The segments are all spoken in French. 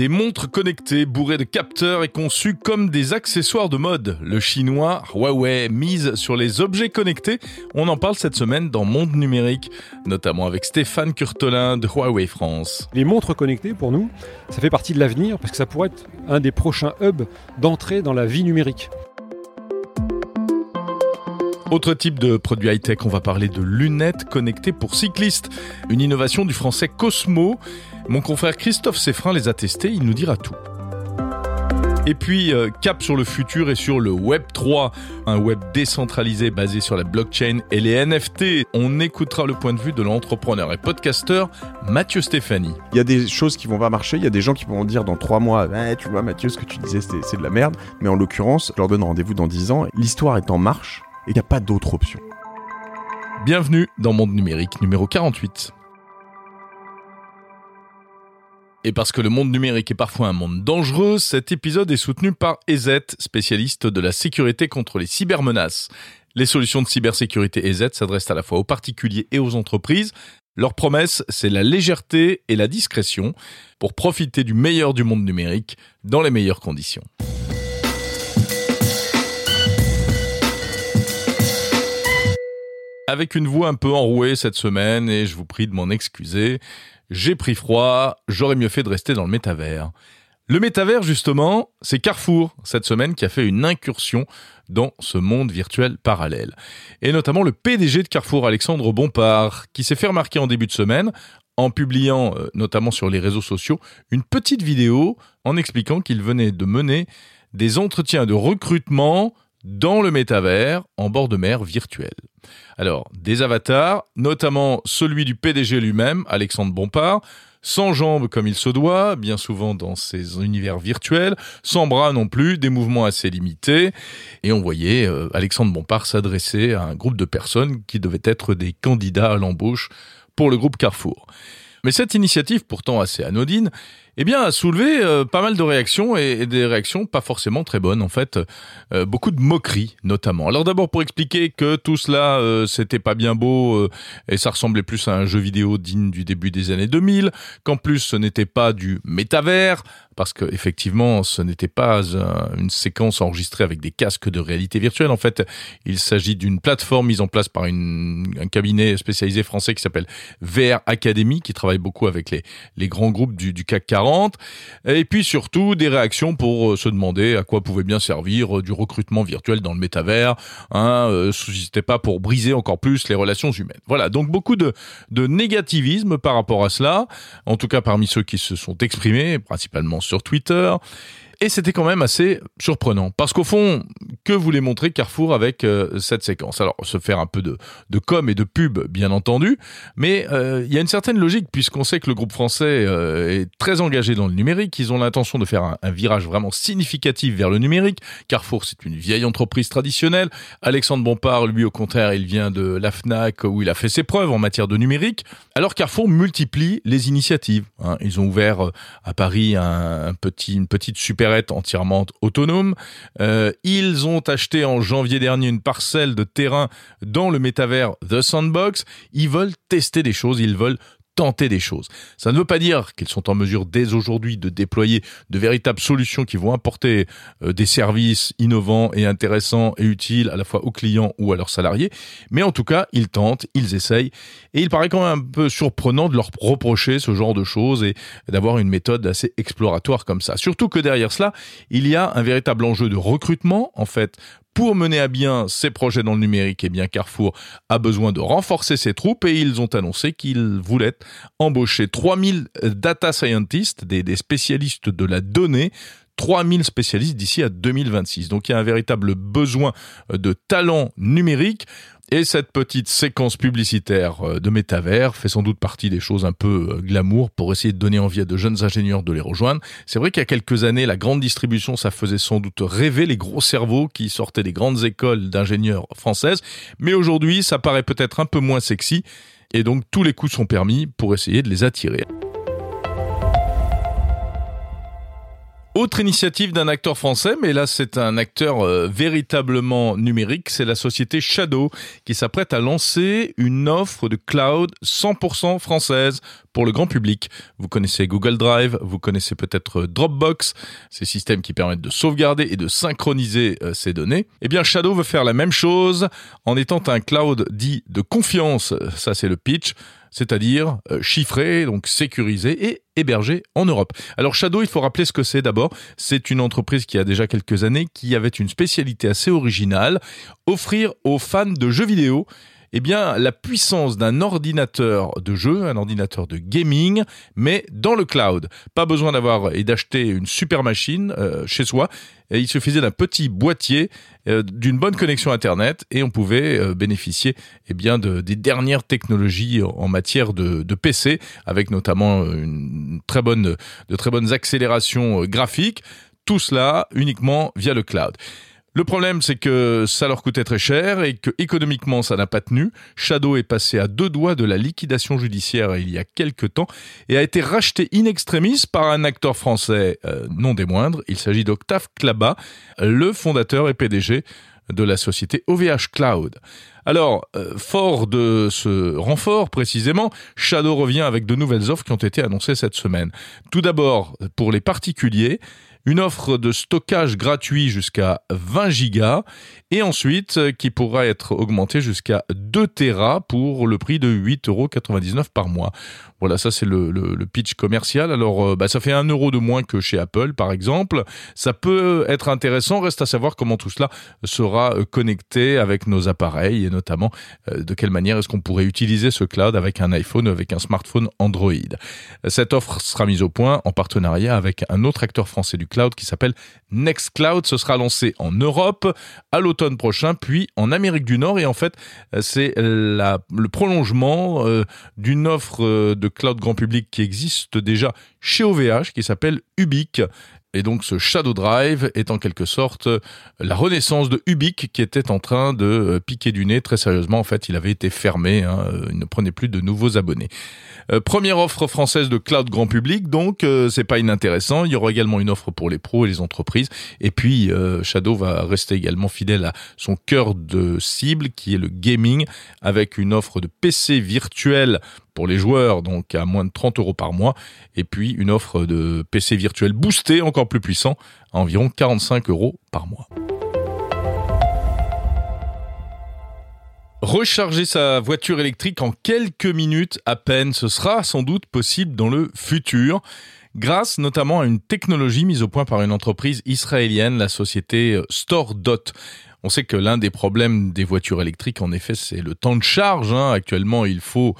Des montres connectées bourrées de capteurs et conçues comme des accessoires de mode. Le chinois Huawei mise sur les objets connectés. On en parle cette semaine dans Monde Numérique, notamment avec Stéphane Curtolin de Huawei France. Les montres connectées, pour nous, ça fait partie de l'avenir parce que ça pourrait être un des prochains hubs d'entrée dans la vie numérique. Autre type de produit high-tech, on va parler de lunettes connectées pour cyclistes. Une innovation du français Cosmo. Mon confrère Christophe Seffrin les a testés, il nous dira tout. Et puis, euh, cap sur le futur et sur le Web 3, un web décentralisé basé sur la blockchain et les NFT. On écoutera le point de vue de l'entrepreneur et podcasteur Mathieu Stéphanie. Il y a des choses qui vont pas marcher, il y a des gens qui vont dire dans trois mois, eh, tu vois Mathieu, ce que tu disais c'est de la merde. Mais en l'occurrence, je leur donne rendez-vous dans dix ans. L'histoire est en marche et il n'y a pas d'autre option. Bienvenue dans Monde Numérique numéro 48. Et parce que le monde numérique est parfois un monde dangereux, cet épisode est soutenu par EZ, spécialiste de la sécurité contre les cybermenaces. Les solutions de cybersécurité EZ s'adressent à la fois aux particuliers et aux entreprises. Leur promesse, c'est la légèreté et la discrétion pour profiter du meilleur du monde numérique dans les meilleures conditions. Avec une voix un peu enrouée cette semaine et je vous prie de m'en excuser. J'ai pris froid, j'aurais mieux fait de rester dans le métavers. Le métavers, justement, c'est Carrefour, cette semaine, qui a fait une incursion dans ce monde virtuel parallèle. Et notamment le PDG de Carrefour, Alexandre Bompard, qui s'est fait remarquer en début de semaine en publiant, euh, notamment sur les réseaux sociaux, une petite vidéo en expliquant qu'il venait de mener des entretiens de recrutement dans le métavers en bord de mer virtuel. Alors, des avatars, notamment celui du PDG lui-même, Alexandre Bompard, sans jambes comme il se doit, bien souvent dans ces univers virtuels, sans bras non plus, des mouvements assez limités, et on voyait euh, Alexandre Bompard s'adresser à un groupe de personnes qui devaient être des candidats à l'embauche pour le groupe Carrefour. Mais cette initiative, pourtant assez anodine, eh bien, a soulevé euh, pas mal de réactions et, des réactions pas forcément très bonnes. En fait, euh, beaucoup de moqueries, notamment. Alors d'abord pour expliquer que tout cela, euh, c'était pas bien beau et ça ressemblait plus à un jeu vidéo digne du début des années 2000, qu'en plus ce n'était pas du métavers, parce que effectivement, ce n'était pas une séquence enregistrée avec des casques de réalité virtuelle. En fait, il s'agit d'une plateforme mise en place par un cabinet spécialisé français qui s'appelle VR Academy, qui travaille beaucoup avec les, les grands groupes du, CAC 40 et puis surtout des réactions pour euh, se demander à quoi pouvait bien servir euh, du recrutement virtuel dans le métavers. Hein, euh, n'était pas pour briser encore plus les relations humaines. Voilà, donc beaucoup de, de négativisme par rapport à cela, en tout cas parmi ceux qui se sont exprimés, principalement sur Twitter. Et c'était quand même assez surprenant. Parce qu'au fond, que voulait montrer Carrefour avec euh, cette séquence? Alors, se faire un peu de, de com et de pub, bien entendu, mais euh, il y a une certaine logique, puisqu'on sait que le groupe français euh, est très engagé dans le numérique. Ils ont l'intention de faire un, virage vraiment significatif vers le numérique. Carrefour, c'est une vieille entreprise traditionnelle. Alexandre Bompard, lui, au contraire, il vient de la FNAC, où il a fait ses preuves en matière de numérique. Alors, Carrefour multiplie les initiatives. Hein. Ils ont ouvert à Paris un petit, une petite super entièrement autonome. Euh, ils ont acheté en janvier dernier une parcelle de terrain dans le métavers The Sandbox. Ils veulent tester des choses, ils veulent tenter des choses. Ça ne veut pas dire qu'ils sont en mesure dès aujourd'hui de déployer de véritables solutions qui vont apporter euh, des services innovants et intéressants et utiles à la fois aux clients ou à leurs salariés, mais en tout cas, ils tentent, ils essayent, et il paraît quand même un peu surprenant de leur reprocher ce genre de choses et d'avoir une méthode assez exploratoire comme ça. Surtout que derrière cela, il y a un véritable enjeu de recrutement, en fait, pour mener à bien ces projets dans le numérique, eh bien Carrefour a besoin de renforcer ses troupes et ils ont annoncé qu'ils voulaient embaucher 3000 data scientists, des, spécialistes de la donnée, 3000 spécialistes d'ici à 2026. Donc il y a un véritable besoin de talent numérique. Et cette petite séquence publicitaire euh, de métavers fait sans doute partie des choses un peu euh, glamour pour essayer de donner envie à de jeunes ingénieurs de les rejoindre. C'est vrai qu'il y a quelques années, la grande distribution, ça faisait sans doute rêver les gros cerveaux qui sortaient des grandes écoles d'ingénieurs françaises. Mais aujourd'hui, ça paraît peut-être un peu moins sexy. Et donc, tous les coups sont permis pour essayer de les attirer. Autre initiative d'un acteur français, mais là c'est un acteur euh, véritablement numérique, c'est la société Shadow qui s'apprête à lancer une offre de cloud 100% française pour le grand public. Vous connaissez Google Drive, vous connaissez peut-être Dropbox, ces systèmes qui permettent de sauvegarder et de synchroniser euh, ces données. Eh bien Shadow veut faire la même chose en étant un cloud dit de confiance, ça c'est le pitch c'est-à-dire euh, chiffré, donc sécurisé et hébergé en Europe. Alors Shadow, il faut rappeler ce que c'est d'abord. C'est une entreprise qui a déjà quelques années, qui avait une spécialité assez originale, offrir aux fans de jeux vidéo eh bien, la puissance d'un ordinateur de jeu, un ordinateur de gaming, mais dans le cloud. Pas besoin d'avoir et d'acheter une super machine euh, chez soi. il suffisait d'un petit boîtier, euh, d'une bonne connexion Internet, et on pouvait euh, bénéficier eh bien, de, des dernières technologies en matière de, de PC, avec notamment une très bonne, de très bonnes accélérations graphiques. Tout cela uniquement via le cloud. Le problème, c'est que ça leur coûtait très cher et que économiquement, ça n'a pas tenu. Shadow est passé à deux doigts de la liquidation judiciaire il y a quelques temps et a été racheté in extremis par un acteur français euh, non des moindres. Il s'agit d'Octave Klaba, le fondateur et PDG de la société OVH Cloud. Alors, euh, fort de ce renfort précisément, Shadow revient avec de nouvelles offres qui ont été annoncées cette semaine. Tout d'abord, pour les particuliers, une offre de stockage gratuit jusqu'à 20 gigas et ensuite euh, qui pourra être augmentée jusqu'à 2 Tera pour le prix de 8,99 euros par mois. Voilà, ça c'est le, pitch commercial. Alors, euh, bah, ça fait un euro de moins que chez Apple, par exemple. Ça peut être intéressant. Reste à savoir comment tout cela sera euh, connecté avec nos appareils et notamment de quelle manière est-ce qu'on pourrait utiliser ce cloud avec un iPhone ou avec un smartphone Android. Cette offre sera mise au point en partenariat avec un autre acteur français du cloud qui s'appelle Nextcloud. Ce sera lancé en Europe à l'automne prochain, puis en Amérique du Nord. Et en fait, c'est le prolongement euh, d'une offre euh, de cloud grand public qui existe déjà chez OVH, qui s'appelle Ubique. Et donc ce Shadow Drive est en quelque sorte la renaissance de Ubique qui était en train de euh, piquer du nez très sérieusement. En fait, il avait été fermé, hein, il ne prenait plus de nouveaux abonnés. Euh, première offre française de cloud grand public, donc euh, c'est pas inintéressant. Il y aura également une offre pour les pros et les entreprises. Et puis Shadow va rester également fidèle à son cœur de cible qui est le gaming avec une offre de PC virtuel pour les joueurs, donc à moins de 30 euros par mois, et puis une offre de PC virtuel boosté, encore plus puissant, à environ 45 euros par mois. Recharger sa voiture électrique en quelques minutes à peine, ce sera sans doute possible dans le futur, grâce notamment à une technologie mise au point par une entreprise israélienne, la société StoreDot. On sait que l'un des problèmes des voitures électriques, en effet, c'est le temps de charge. Hein. Actuellement, il faut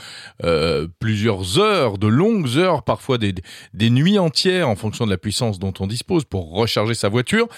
euh, plusieurs heures, de longues heures, parfois des, nuits entières, en fonction de la puissance dont on dispose, pour recharger sa voiture.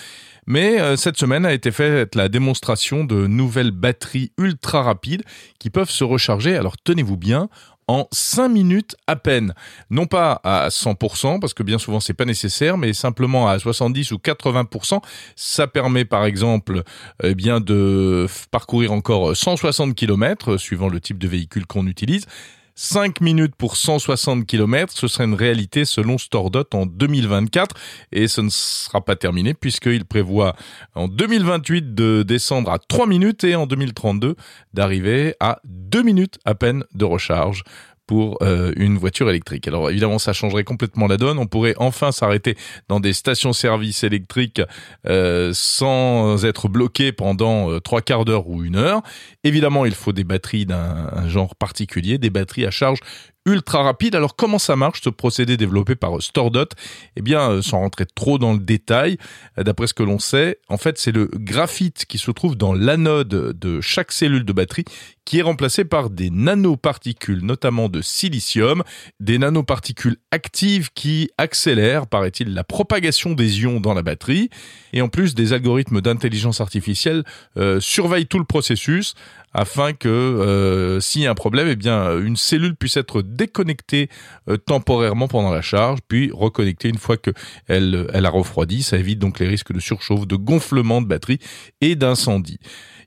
Mais euh, cette semaine a été faite la démonstration de nouvelles batteries ultra rapides qui peuvent se recharger, alors tenez-vous bien, en 5 minutes à peine. Non pas à 100%, parce que bien souvent c'est pas nécessaire, mais simplement à 70 ou 80%. Ça permet par exemple eh bien de parcourir encore 160 km, suivant le type de véhicule qu'on utilise. 5 minutes pour 160 km, ce serait une réalité selon Stordot en 2024 et ce ne sera pas terminé puisqu'il prévoit en 2028 de descendre à 3 minutes et en 2032 d'arriver à 2 minutes à peine de recharge pour euh, une voiture électrique. Alors évidemment, ça changerait complètement la donne. On pourrait enfin s'arrêter dans des stations-service électriques euh, sans être bloqué pendant euh, trois quarts d'heure ou une heure. Évidemment, il faut des batteries d'un genre particulier, des batteries à charge ultra rapide. Alors comment ça marche ce procédé développé par StoreDot Eh bien, sans rentrer trop dans le détail, d'après ce que l'on sait, en fait c'est le graphite qui se trouve dans l'anode de chaque cellule de batterie qui est remplacé par des nanoparticules, notamment de silicium, des nanoparticules actives qui accélèrent, paraît-il, la propagation des ions dans la batterie. Et en plus, des algorithmes d'intelligence artificielle euh, surveillent tout le processus afin que euh, s'il y a un problème, eh bien une cellule puisse être déconnectée euh, temporairement pendant la charge, puis reconnectée une fois que elle, elle a refroidi. Ça évite donc les risques de surchauffe, de gonflement de batterie et d'incendie.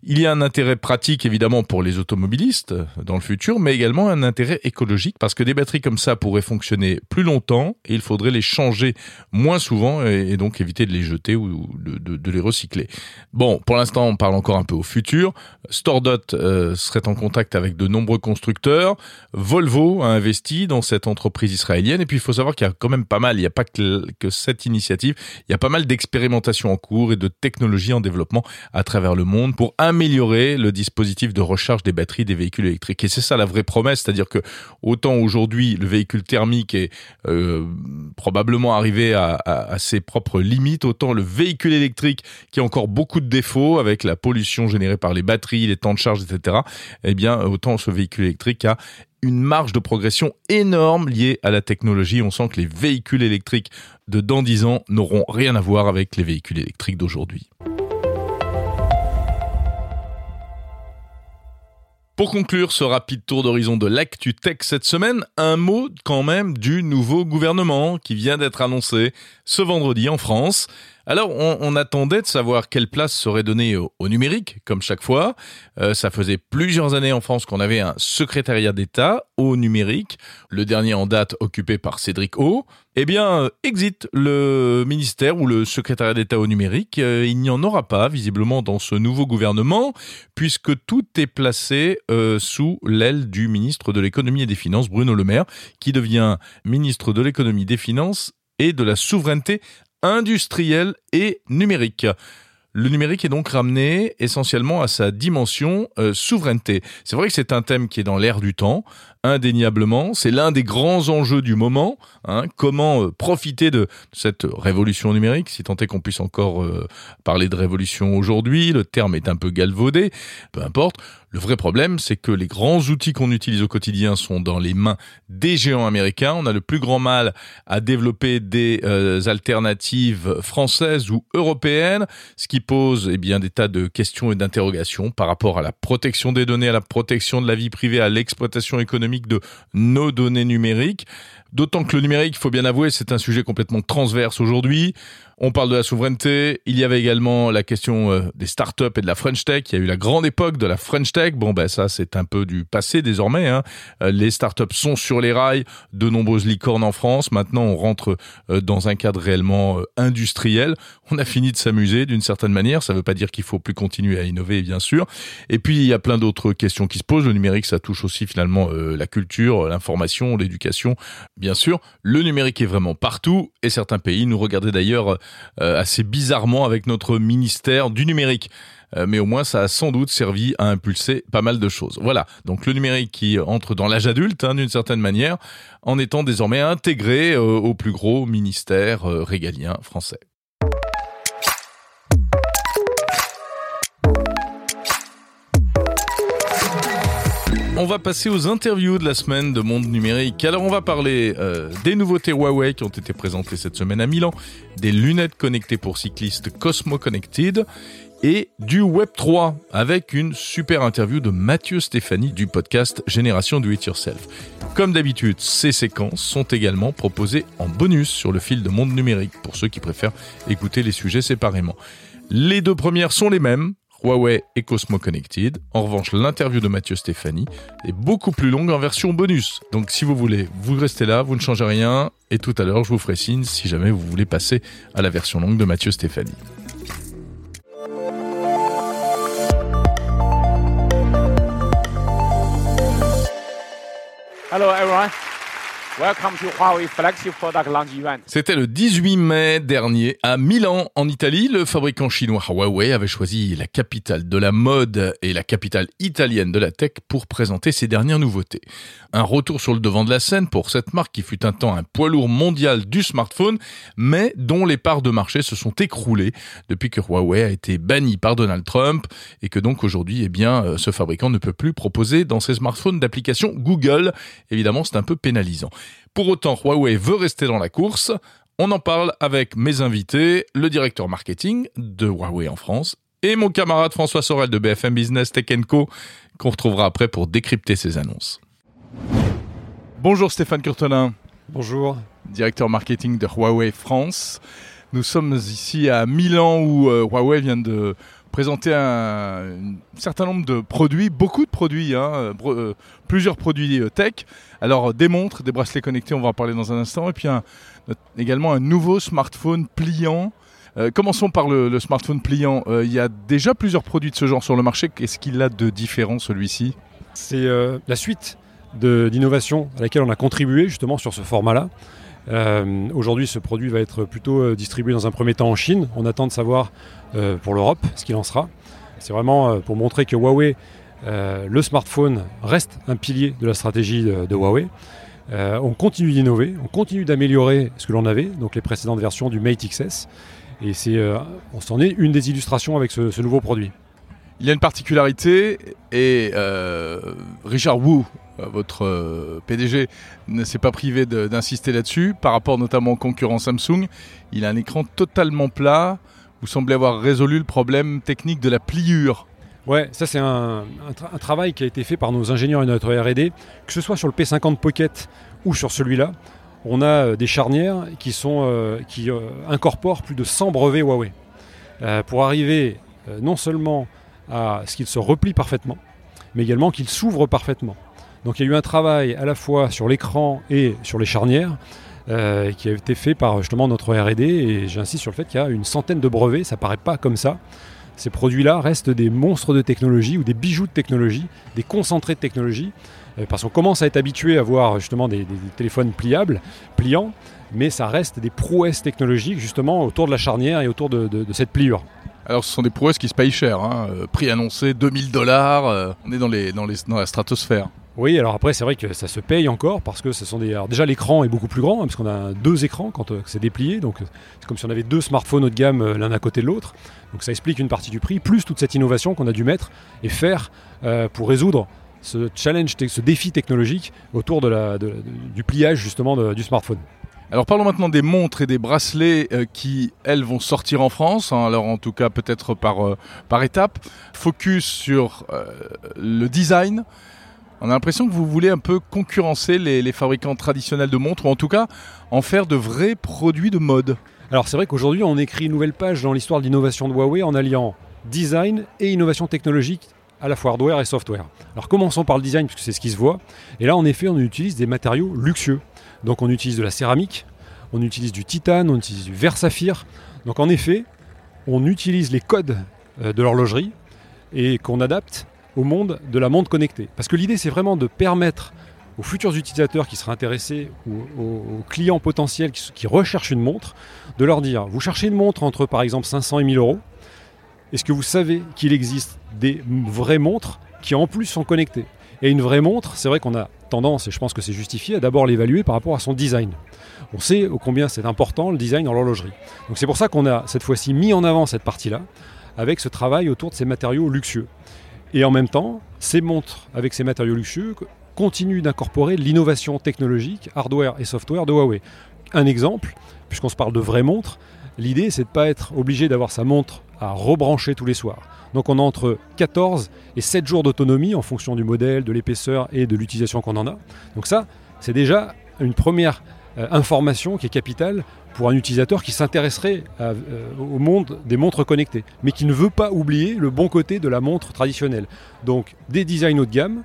Il y a un intérêt pratique évidemment pour les automobilistes dans le futur, mais également un intérêt écologique parce que des batteries comme ça pourraient fonctionner plus longtemps et il faudrait les changer moins souvent et, donc éviter de les jeter ou de, les recycler. Bon, pour l'instant, on parle encore un peu au futur. Stordot euh, serait en contact avec de nombreux constructeurs. Volvo a investi dans cette entreprise israélienne et puis il faut savoir qu'il y a quand même pas mal, il n'y a pas que, que cette initiative, il y a pas mal d'expérimentations en cours et de technologies en développement à travers le monde pour améliorer le dispositif de recharge des batteries des véhicules électriques. Et c'est ça la vraie promesse, c'est-à-dire que autant aujourd'hui le véhicule thermique est euh, probablement arrivé à, à, ses propres limites, autant le véhicule électrique qui a encore beaucoup de défauts avec la pollution générée par les batteries, les temps de charge, etc. Eh bien, autant ce véhicule électrique a une marge de progression énorme liée à la technologie. On sent que les véhicules électriques de dans 10 ans n'auront rien à voir avec les véhicules électriques d'aujourd'hui. Pour conclure ce rapide tour d'horizon de l'actu tech cette semaine, un mot quand même du nouveau gouvernement qui vient d'être annoncé ce vendredi en France. Alors, on, attendait de savoir quelle place serait donnée au, numérique, comme chaque fois. Euh, ça faisait plusieurs années en France qu'on avait un secrétariat d'État au numérique, le dernier en date occupé par Cédric O. Eh bien, exit le ministère ou le secrétariat d'État au numérique. Euh, il n'y en aura pas, visiblement, dans ce nouveau gouvernement, puisque tout est placé euh, sous l'aile du ministre de l'économie et des finances, Bruno Le Maire, qui devient ministre de l'économie des finances et de la souveraineté industriel et numérique. Le numérique est donc ramené essentiellement à sa dimension euh, souveraineté. C'est vrai que c'est un thème qui est dans l'air du temps, indéniablement. C'est l'un des grands enjeux du moment. Hein. comment euh, profiter de cette révolution numérique, si tant est qu'on puisse encore euh, parler de révolution aujourd'hui. Le terme est un peu galvaudé, peu importe. Le vrai problème, c'est que les grands outils qu'on utilise au quotidien sont dans les mains des géants américains. On a le plus grand mal à développer des euh, alternatives françaises ou européennes, ce qui pose eh bien des tas de questions et d'interrogations par rapport à la protection des données, à la protection de la vie privée, à l'exploitation économique de nos données numériques. D'autant que le numérique, il faut bien avouer, c'est un sujet complètement transverse aujourd'hui. On parle de la souveraineté. Il y avait également la question euh, des startups et de la French Tech. Il y a eu la grande époque de la French Tech. Bon, ben ça, c'est un peu du passé désormais. Hein. Euh, les startups sont sur les rails. De nombreuses licornes en France. Maintenant, on rentre euh, dans un cadre réellement industriel. On a fini de s'amuser d'une certaine manière. Ça ne veut pas dire qu'il faut plus continuer à innover, bien sûr. Et puis, il y a plein d'autres questions qui se posent. Le numérique, ça touche aussi finalement la culture, l'information, l'éducation. Bien sûr, le numérique est vraiment partout. Et certains pays nous regardaient d'ailleurs euh, assez bizarrement avec notre ministère du numérique euh, mais au moins ça a sans doute servi à impulser pas mal de choses. Voilà, donc le numérique qui entre dans l'âge adulte hein, d'une certaine manière, en étant désormais intégré euh, au plus gros ministère régalien français. On va passer aux interviews de la semaine de Monde Numérique. Alors on va parler euh, des nouveautés Huawei qui ont été présentées cette semaine à Milan, des lunettes connectées pour cyclistes Cosmo Connected et du Web 3 avec une super interview de Mathieu Stéphanie du podcast Génération Do It Yourself. Comme d'habitude, ces séquences sont également proposées en bonus sur le fil de Monde Numérique pour ceux qui préfèrent écouter les sujets séparément. Les deux premières sont les mêmes, Huawei et Cosmo Connected. En revanche, l'interview de Mathieu Stéphanie est beaucoup plus longue en version bonus. Donc si vous voulez, vous restez là, vous ne changez rien. Et tout à l'heure, je vous ferai signe si jamais vous voulez passer à la version longue de Mathieu Stéphanie. Hello everyone. C'était le 18 mai dernier à Milan, en Italie. Le fabricant chinois Huawei avait choisi la capitale de la mode et la capitale italienne de la tech pour présenter ses dernières nouveautés. Un retour sur le devant de la scène pour cette marque qui fut un temps un poids lourd mondial du smartphone, mais dont les parts de marché se sont écroulées depuis que Huawei a été banni par Donald Trump et que donc aujourd'hui, eh bien, euh, ce fabricant ne peut plus proposer dans ses smartphones d'application Google. Évidemment, c'est un peu pénalisant. Pour autant, Huawei veut rester dans la course. On en parle avec mes invités, le directeur marketing de Huawei en France et mon camarade François Sorel de BFM Business Tech Co, qu'on retrouvera après pour décrypter ces annonces. Bonjour Stéphane Curtelin. Bonjour. Directeur marketing de Huawei France. Nous sommes ici à Milan où euh, Huawei vient de présenter un, certain nombre de produits, beaucoup de produits, hein, bro- euh, plusieurs produits euh, tech. Alors, euh, des montres, des bracelets connectés, on va en parler dans un instant, et puis également un nouveau smartphone pliant. Euh, commençons par le, smartphone pliant. Euh, Il y a déjà plusieurs produits de ce genre sur le marché. Qu'est-ce qu'il a de différent celui-ci? C'est euh, la suite d'innovation à laquelle on a contribué justement sur ce format-là. Euh, Aujourd'hui, ce produit va être plutôt euh, distribué dans un premier temps en Chine. On attend de savoir euh, pour l'Europe ce qu'il en sera. C'est vraiment pour montrer que Huawei, le smartphone, reste un pilier de la stratégie de, Huawei. On continue d'innover, on continue d'améliorer ce que l'on avait, donc les précédentes versions du Mate XS. Et c'est, on s'en est une des illustrations avec ce- nouveau produit. Il y a une particularité et Richard Wu, votre euh, PDG, ne s'est pas privé d'insister là-dessus par rapport notamment au concurrent Samsung. Il a un écran totalement plat. Vous semblez avoir résolu le problème technique de la pliure. Ouais, ça c'est un, un tra- un travail qui a été fait par nos ingénieurs et notre R&D, que ce soit sur le P50 Pocket ou sur celui-là. On a euh, des charnières qui, euh, euh, incorporent plus de 100 brevets Huawei euh, pour arriver euh, non seulement à ce qu'il se replie parfaitement, mais également qu'il s'ouvre parfaitement. Donc il y a eu un travail à la fois sur l'écran et sur les charnières euh, qui a été fait par justement notre R&D et j'insiste sur le fait qu'il y a une centaine de brevets, ça paraît pas comme ça. Ces produits-là restent des monstres de technologie ou des bijoux de technologie, des concentrés de technologie, euh, parce qu'on commence à être habitué à voir justement des, téléphones pliables, pliants, mais ça reste des prouesses technologiques justement autour de la charnière et autour de, cette pliure. Alors ce sont des prouesses qui se payent cher. hein. Euh, prix annoncé 2000 dollars. on est dans, les, dans, les, dans la stratosphère. Oui, alors après c'est vrai que ça se paye encore parce que ce sont des. Déjà l'écran est beaucoup plus grand hein, parce qu'on a deux écrans quand euh, c'est déplié, donc euh, c'est comme si on avait deux smartphones haut de gamme euh, l'un à côté de l'autre. Donc ça explique une partie du prix, plus toute cette innovation qu'on a dû mettre et faire pour résoudre ce challenge, ce défi technologique autour de la, du pliage justement du smartphone. Alors parlons maintenant des montres et des bracelets qui, elles, vont sortir en France. hein. alors en tout cas peut-être par, par étape. Focus sur le design. On a l'impression que vous voulez un peu concurrencer les, fabricants traditionnels de montres, ou en tout cas en faire de vrais produits de mode. Alors c'est vrai qu'aujourd'hui on écrit une nouvelle page dans l'histoire de l'innovation de Huawei en alliant design et innovation technologique à la fois hardware et software. Alors commençons par le design puisque c'est ce qui se voit. Et là en effet on utilise des matériaux luxueux. Donc on utilise de la céramique, on utilise du titane, on utilise du verre saphir. Donc en effet on utilise les codes euh, de l'horlogerie et qu'on adapte au monde de la montre connectée. Parce que l'idée c'est vraiment de permettre aux futurs utilisateurs qui seraient intéressés ou aux, clients potentiels qui, recherchent une montre de leur dire vous cherchez une montre entre par exemple 500 et 1000 euros. Est-ce que vous savez qu'il existe des vraies montres qui en plus sont connectées? Et une vraie montre c'est vrai qu'on a tendance et je pense que c'est justifié à d'abord l'évaluer par rapport à son design. On sait combien c'est important le design dans l'horlogerie. Donc c'est pour ça qu'on a cette fois-ci mis en avant cette partie là avec ce travail autour de ces matériaux luxueux et en même temps ces montres avec ces matériaux luxueux continuent d'incorporer l'innovation technologique hardware et software de Huawei un exemple puisqu'on se parle de vraies montres, l'idée c'est de ne pas être obligé d'avoir sa montre à rebrancher tous les soirs. Donc on a entre 14 et 7 jours d'autonomie en fonction du modèle, de l'épaisseur et de l'utilisation qu'on en a. Donc ça, c'est déjà une première euh, information qui est capitale pour un utilisateur qui s'intéresserait euh, au monde des montres connectées, mais qui ne veut pas oublier le bon côté de la montre traditionnelle. Donc des designs haut de gamme,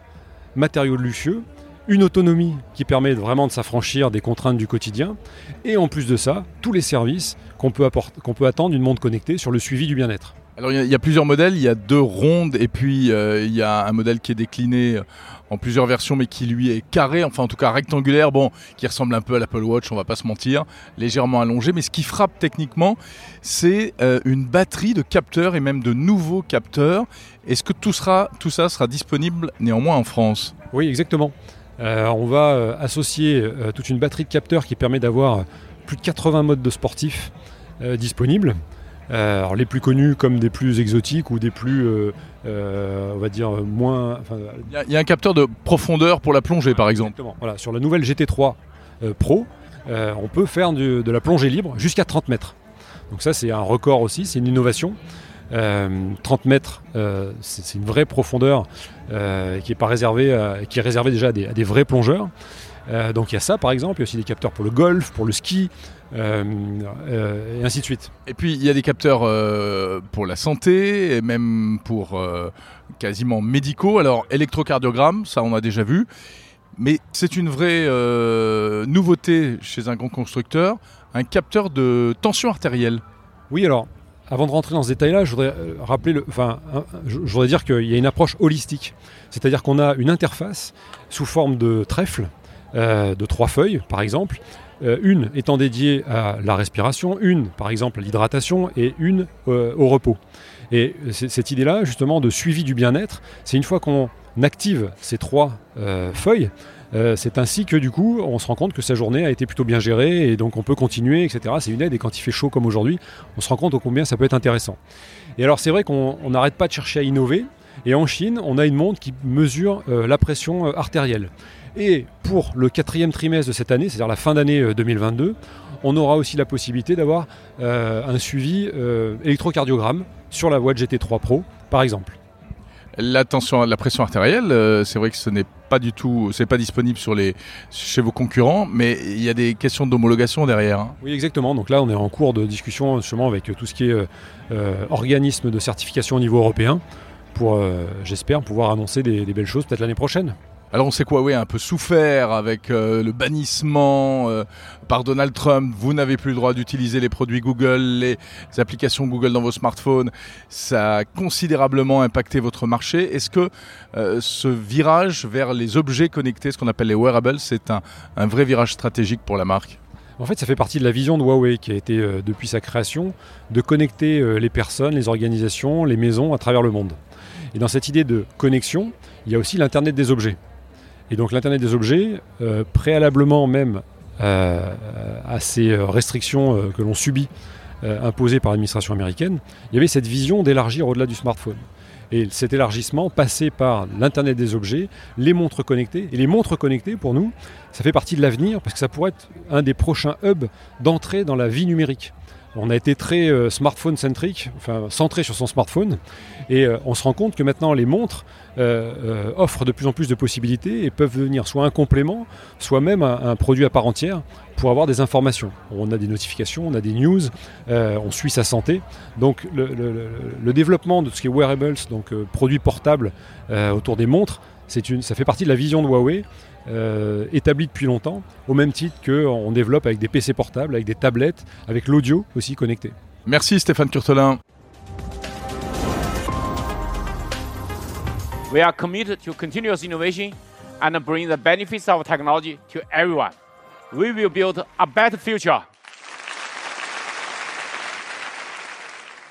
matériaux luxueux, une autonomie qui permet vraiment de s'affranchir des contraintes du quotidien, et en plus de ça, tous les services qu'on peut attendre d'une montre connectée sur le suivi du bien-être. Alors il y, a- plusieurs modèles, il y a deux rondes et puis euh, il y a un modèle qui est décliné euh, en plusieurs versions mais qui lui est carré, enfin en tout cas rectangulaire, bon, qui ressemble un peu à l'Apple Watch, on va pas se mentir, légèrement allongé, mais ce qui frappe techniquement, c'est euh, une batterie de capteurs et même de nouveaux capteurs. Est-ce que tout, sera, tout ça sera disponible néanmoins en France? Oui, exactement. On va associer toute une batterie de capteurs qui permet d'avoir plus de 80 modes de sportifs disponibles. Euh, alors les plus connus comme des plus exotiques ou des plus, euh, euh, on va dire, moins... enfin, Il y, a- il y a un capteur de profondeur pour la plongée par exemple. Exactement. Voilà, sur la nouvelle GT3 euh, Pro, on peut faire du- de la plongée libre jusqu'à 30 mètres. Donc ça, c'est un record aussi, c'est une innovation. Euh, 30 mètres, euh, c'est une vraie profondeur euh, qui est pas réservée, qui est réservée déjà à des, à des vrais plongeurs. Euh, donc il y a ça par exemple, il y a aussi des capteurs pour le golf, pour le ski, euh, euh, et ainsi de suite. Et puis il y a des capteurs pour la santé et même pour quasiment médicaux. Alors électrocardiogramme, ça on a déjà vu. Mais c'est une vraie nouveauté chez un grand constructeur, un capteur de tension artérielle. Oui, alors, avant de rentrer dans ce détail-là, je voudrais rappeler, le, enfin, je voudrais dire qu'il y a une approche holistique. C'est-à-dire qu'on a une interface sous forme de trèfle, euh, de trois feuilles, par exemple. Euh, une étant dédiée à la respiration, une, par exemple, à l'hydratation, et une euh, au repos. Et cette idée-là, justement, de suivi du bien-être, c'est une fois qu'on active ces trois feuilles, c'est ainsi que du coup, on se rend compte que sa journée a été plutôt bien gérée et donc on peut continuer, etc. C'est une aide et quand il fait chaud comme aujourd'hui, on se rend compte au combien ça peut être intéressant. Et alors c'est vrai qu'on on n'arrête pas de chercher à innover. Et en Chine, on a une montre qui mesure la pression artérielle. Et pour le quatrième trimestre de cette année, c'est-à-dire la fin d'année euh, 2022, on aura aussi la possibilité d'avoir euh, un suivi euh, électrocardiogramme sur la Watch GT3 Pro, par exemple. La tension, la pression artérielle, euh, c'est vrai que ce n'est pas du tout, c'est pas disponible sur les, chez vos concurrents, mais il y a des questions d'homologation derrière. hein. Oui, exactement. Donc là, on est en cours de discussion justement avec tout ce qui est euh, euh, organisme de certification au niveau européen pour, euh, j'espère, pouvoir annoncer des, des belles choses peut-être l'année prochaine. Alors on sait Huawei a un peu souffert avec euh, le bannissement euh, par Donald Trump. Vous n'avez plus le droit d'utiliser les produits Google, les applications Google dans vos smartphones. Ça a considérablement impacté votre marché. Est-ce que euh, ce virage vers les objets connectés, ce qu'on appelle les wearables, c'est un, vrai virage stratégique pour la marque? En fait, ça fait partie de la vision de Huawei qui a été, depuis sa création, de connecter les personnes, les organisations, les maisons à travers le monde. Et dans cette idée de connexion, il y a aussi l'Internet des objets. Et donc l'Internet des objets, euh, préalablement même euh, à ces euh, restrictions que l'on subit imposées par l'administration américaine, il y avait cette vision d'élargir au-delà du smartphone. Et cet élargissement passait par l'Internet des objets, les montres connectées. Et les montres connectées, pour nous, ça fait partie de l'avenir parce que ça pourrait être un des prochains hubs d'entrée dans la vie numérique. On a été très euh, smartphone-centrique, enfin centré sur son smartphone, et euh, on se rend compte que maintenant les montres euh, offrent de plus en plus de possibilités et peuvent devenir soit un complément, soit même un, produit à part entière pour avoir des informations. On a des notifications, on a des news, on suit sa santé. Donc le, développement de ce qui est wearables, donc produits portables autour des montres, une, ça fait partie de la vision de Huawei euh, établie depuis longtemps, au même titre qu'on développe avec des PC portables, avec des tablettes, avec l'audio aussi connecté. Merci Stéphane Curtelin. We are committed to continuous innovation and bring the benefits of technology to everyone. We will build a better future.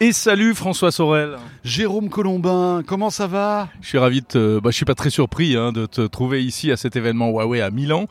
Et salut François Sorel. Jérôme Colombin, comment ça va? Je suis ravi de te, bah, je suis pas très surpris hein, de te trouver ici à cet événement Huawei à Milan.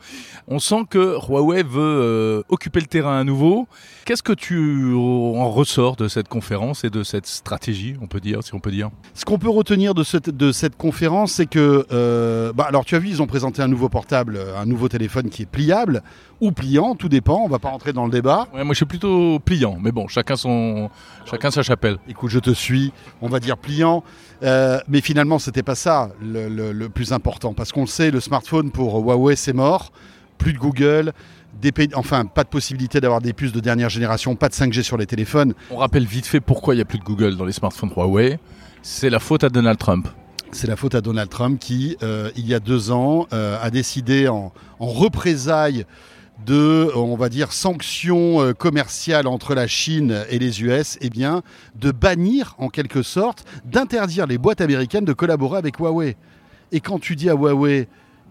On sent que Huawei veut euh, occuper le terrain à nouveau. Qu'est-ce que tu en ressors de cette conférence et de cette stratégie, on peut dire, si on peut dire? Ce qu'on peut retenir de cette, de cette conférence, c'est que, euh, bah, alors tu as vu, ils ont présenté un nouveau portable, un nouveau téléphone qui est pliable ou pliant, tout dépend, on va pas rentrer dans le débat. ouais, Moi, je suis plutôt pliant, mais bon, chacun son, chacun sa chapelle. Écoute, je te suis, on va dire pliant, Euh, mais finalement, c'était pas ça le, le- le plus important, parce qu'on le sait, le smartphone pour Huawei, c'est mort, plus de Google. Des pays- enfin, pas de possibilité d'avoir des puces de dernière génération, pas de 5G sur les téléphones. On rappelle vite fait pourquoi il n'y a plus de Google dans les smartphones Huawei. C'est la faute à Donald Trump. C'est la faute à Donald Trump qui, euh, il y a deux ans, euh, a décidé en, en représailles de, euh, on va dire, sanctions euh, commerciales entre la Chine et les US, eh bien, de bannir en quelque sorte, d'interdire les boîtes américaines de collaborer avec Huawei. Et quand tu dis à Huawei,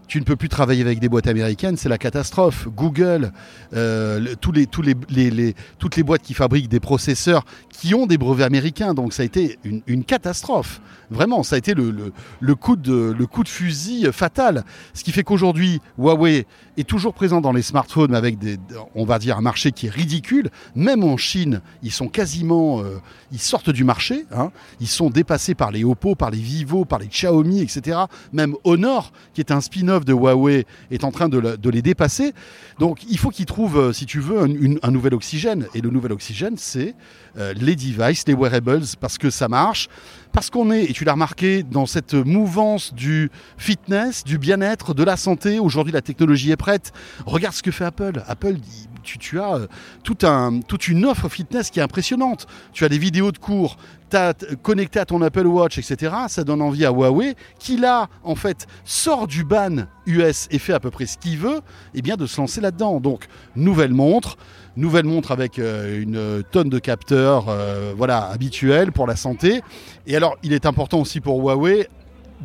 tu ne peux plus travailler avec des boîtes américaines, c'est la catastrophe. Google, euh, tous les, toutes les boîtes qui fabriquent des processeurs qui ont des brevets américains, donc ça a été une, catastrophe. Vraiment, ça a été le, le- le coup de, le coup de fusil fatal. Ce qui fait qu'aujourd'hui, Huawei est toujours présent dans les smartphones avec des, on va dire, un marché qui est ridicule. Même en Chine, ils sont quasiment, euh, ils sortent du marché. hein. Ils sont dépassés par les Oppo, par les Vivo, par les Xiaomi, etc. Même Honor, qui est un spin-off de Huawei est en train de, les dépasser. Donc il faut qu'ils trouvent, euh, si tu veux, un nouvel oxygène. Et le nouvel oxygène, c'est euh, les devices, les wearables, parce que ça marche. Parce qu'on est, et tu l'as remarqué, dans cette mouvance du fitness, du bien-être, de la santé. Aujourd'hui, la technologie est prête. Regarde ce que fait Apple. Apple, tu, as euh, toute une offre fitness qui est impressionnante. Tu as des vidéos de cours t- connecté à ton Apple Watch, etc. Ça donne envie à Huawei, qui là, en fait, sort du ban US et fait à peu près ce qu'il veut, eh bien de se lancer là-dedans. Donc, nouvelle montre, nouvelle montre avec euh, une tonne de capteurs, euh, voilà, habituels pour la santé. Et alors, il est important aussi pour Huawei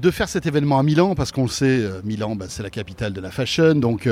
de faire cet événement à Milan, parce qu'on le sait, euh, Milan, bah, c'est la capitale de la fashion, donc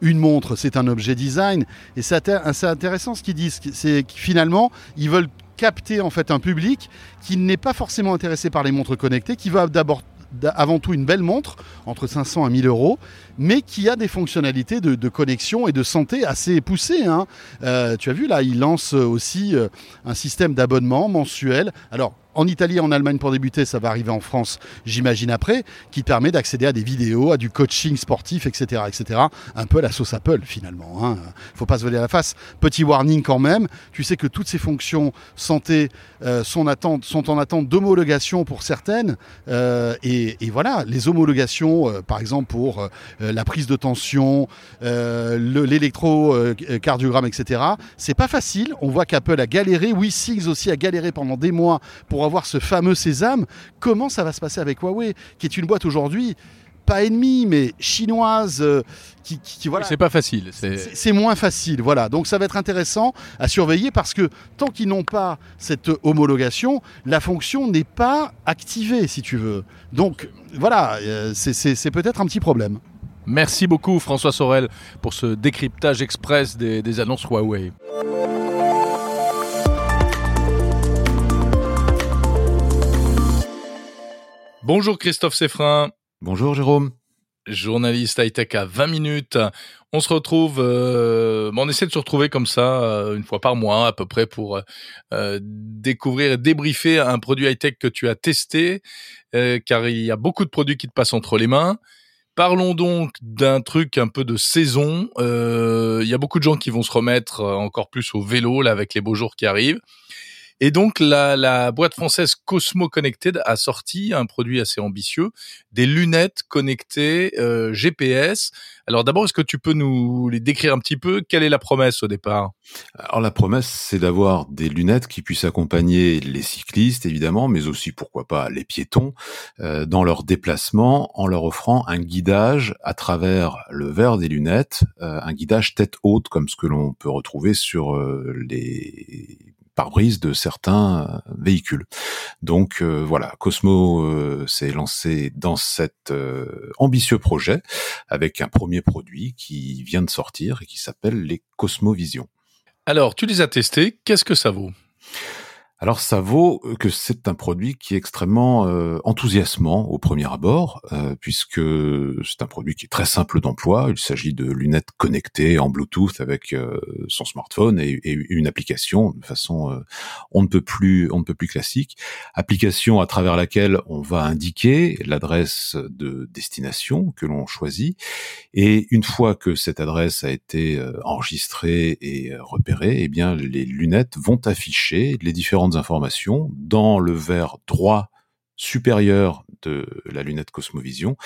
une montre, c'est un objet design. Et c'est intéressant ce qu'ils disent, c'est que finalement, ils veulent capter en fait un public qui n'est pas forcément intéressé par les montres connectées, qui va d'abord d'a- avant tout une belle montre, entre 500 et 1000 euros, mais qui a des fonctionnalités de, connexion et de santé assez poussées. hein. Euh, tu as vu là, ils lancent aussi euh, un système d'abonnement mensuel. Alors, en Italie et en Allemagne pour débuter, ça va arriver en France, j'imagine après, qui permet d'accéder à des vidéos, à du coaching sportif, etc., etc. Un peu la sauce Apple finalement. Hein. Faut pas se voler la face. Petit warning quand même. Tu sais que toutes ces fonctions santé euh, sont, en attente d'homologation pour certaines. Euh, et, voilà, les homologations, euh, par exemple pour euh, la prise de tension, euh, le- l'électrocardiogramme, etc. C'est pas facile. On voit qu'Apple a galéré, WeSings aussi a galéré pendant des mois pour avoir ce fameux sésame. Comment ça va se passer avec Huawei, qui est une boîte aujourd'hui pas ennemie, mais chinoise, euh, qui, qui- qui- voilà. C'est pas facile. C'est moins facile, voilà. Donc ça va être intéressant à surveiller parce que tant qu'ils n'ont pas cette homologation, la fonction n'est pas activée, si tu veux. Donc voilà, euh, c'est peut-être un petit problème. Merci beaucoup François Sorel pour ce décryptage express des, des annonces Huawei. Bonjour Christophe Seffrin, Bonjour Jérôme. journaliste high-tech à 20 minutes. On se retrouve, euh, on essaie de se retrouver comme ça euh, une fois par mois à peu près pour euh, découvrir et débriefer un produit high-tech que tu as testé, car il y a beaucoup de produits qui te passent entre les mains. Parlons donc d'un truc un peu de saison. Euh, Il y a beaucoup de gens qui vont se remettre euh, encore plus au vélo là avec les beaux jours qui arrivent. Et donc la, la boîte française Cosmo Connected a sorti un produit assez ambitieux, des lunettes connectées euh, GPS. Alors d'abord, est-ce que tu peux nous les décrire un petit peu? Quelle est la promesse au départ? Alors la promesse, c'est d'avoir des lunettes qui puissent accompagner les cyclistes, évidemment, mais aussi, pourquoi pas, les piétons, euh, dans leur déplacement, en leur offrant un guidage à travers le verre des lunettes, euh, un guidage tête haute, comme ce que l'on peut retrouver sur euh, les pare-brise de certains euh, véhicules. Donc euh, voilà, Cosmo euh, s'est lancé dans cet ambitieux projet avec un premier produit qui vient de sortir et qui s'appelle les Cosmo Vision. Alors, tu les as testés, qu'est-ce que ça vaut? Alors ça vaut que c'est un produit qui est extrêmement euh, enthousiasmant au premier abord, euh, puisque c'est un produit qui est très simple d'emploi. Il s'agit de lunettes connectées en Bluetooth avec euh, son smartphone et, une application de façon euh, on ne peut plus on ne peut plus classique. Application à travers laquelle on va indiquer l'adresse de destination que l'on choisit et une fois que cette adresse a été euh, enregistrée et euh, repérée, eh bien les lunettes vont afficher les différentes informations dans le verre droit supérieur de la lunette Cosmovision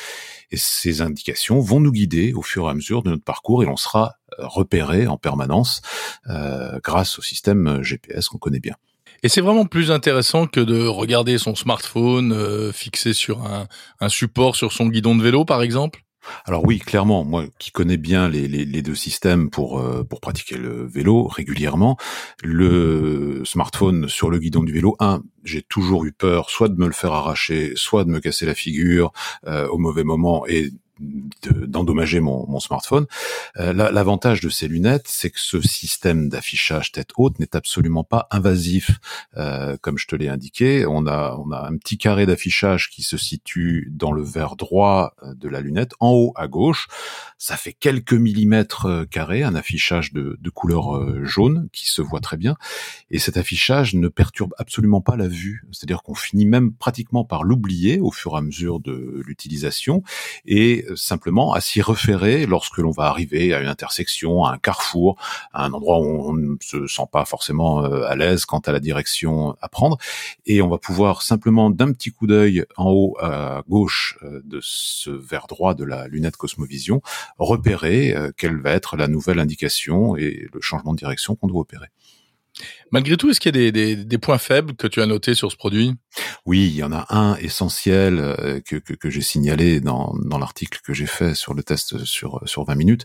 et ces indications vont nous guider au fur et à mesure de notre parcours et l'on sera euh, repéré en permanence euh, grâce au système GPS qu'on connaît bien. Et c'est vraiment plus intéressant que de regarder son smartphone euh, fixé sur un support sur son guidon de vélo, par exemple? Alors oui, clairement, moi qui connais bien les, les, les deux systèmes pour euh, pour pratiquer le vélo régulièrement, le smartphone sur le guidon du vélo, un, j'ai toujours eu peur, soit de me le faire arracher, soit de me casser la figure euh, au mauvais moment et de- d'endommager mon, mon smartphone. Euh, la- L'avantage de ces lunettes, c'est que ce système d'affichage tête haute n'est absolument pas invasif, euh, comme je te l'ai indiqué. On a, on a un petit carré d'affichage qui se situe dans le verre droit euh, de la lunette, en haut à gauche. Ça fait quelques millimètres euh, carrés, un affichage de, de couleur euh, jaune qui se voit très bien. Et cet affichage ne perturbe absolument pas la vue. C'est-à-dire qu'on finit même pratiquement par l'oublier au fur et à mesure de l'utilisation. Et simplement à s'y référer lorsque l'on va arriver à une intersection, à un carrefour, à un endroit où on ne se sent pas forcément euh, à l'aise quant à la direction à prendre. Et on va pouvoir simplement d'un petit coup d'œil en haut à gauche euh, de ce verre droit de la lunette Cosmovision, repérer euh, quelle va être la nouvelle indication et le changement de direction qu'on doit opérer. Malgré tout, est-ce qu'il y a des, des, des, points faibles que tu as notés sur ce produit? Oui, il y en a un essentiel euh, que, que, que j'ai signalé dans, dans l'article que j'ai fait sur le test sur, sur 20 minutes.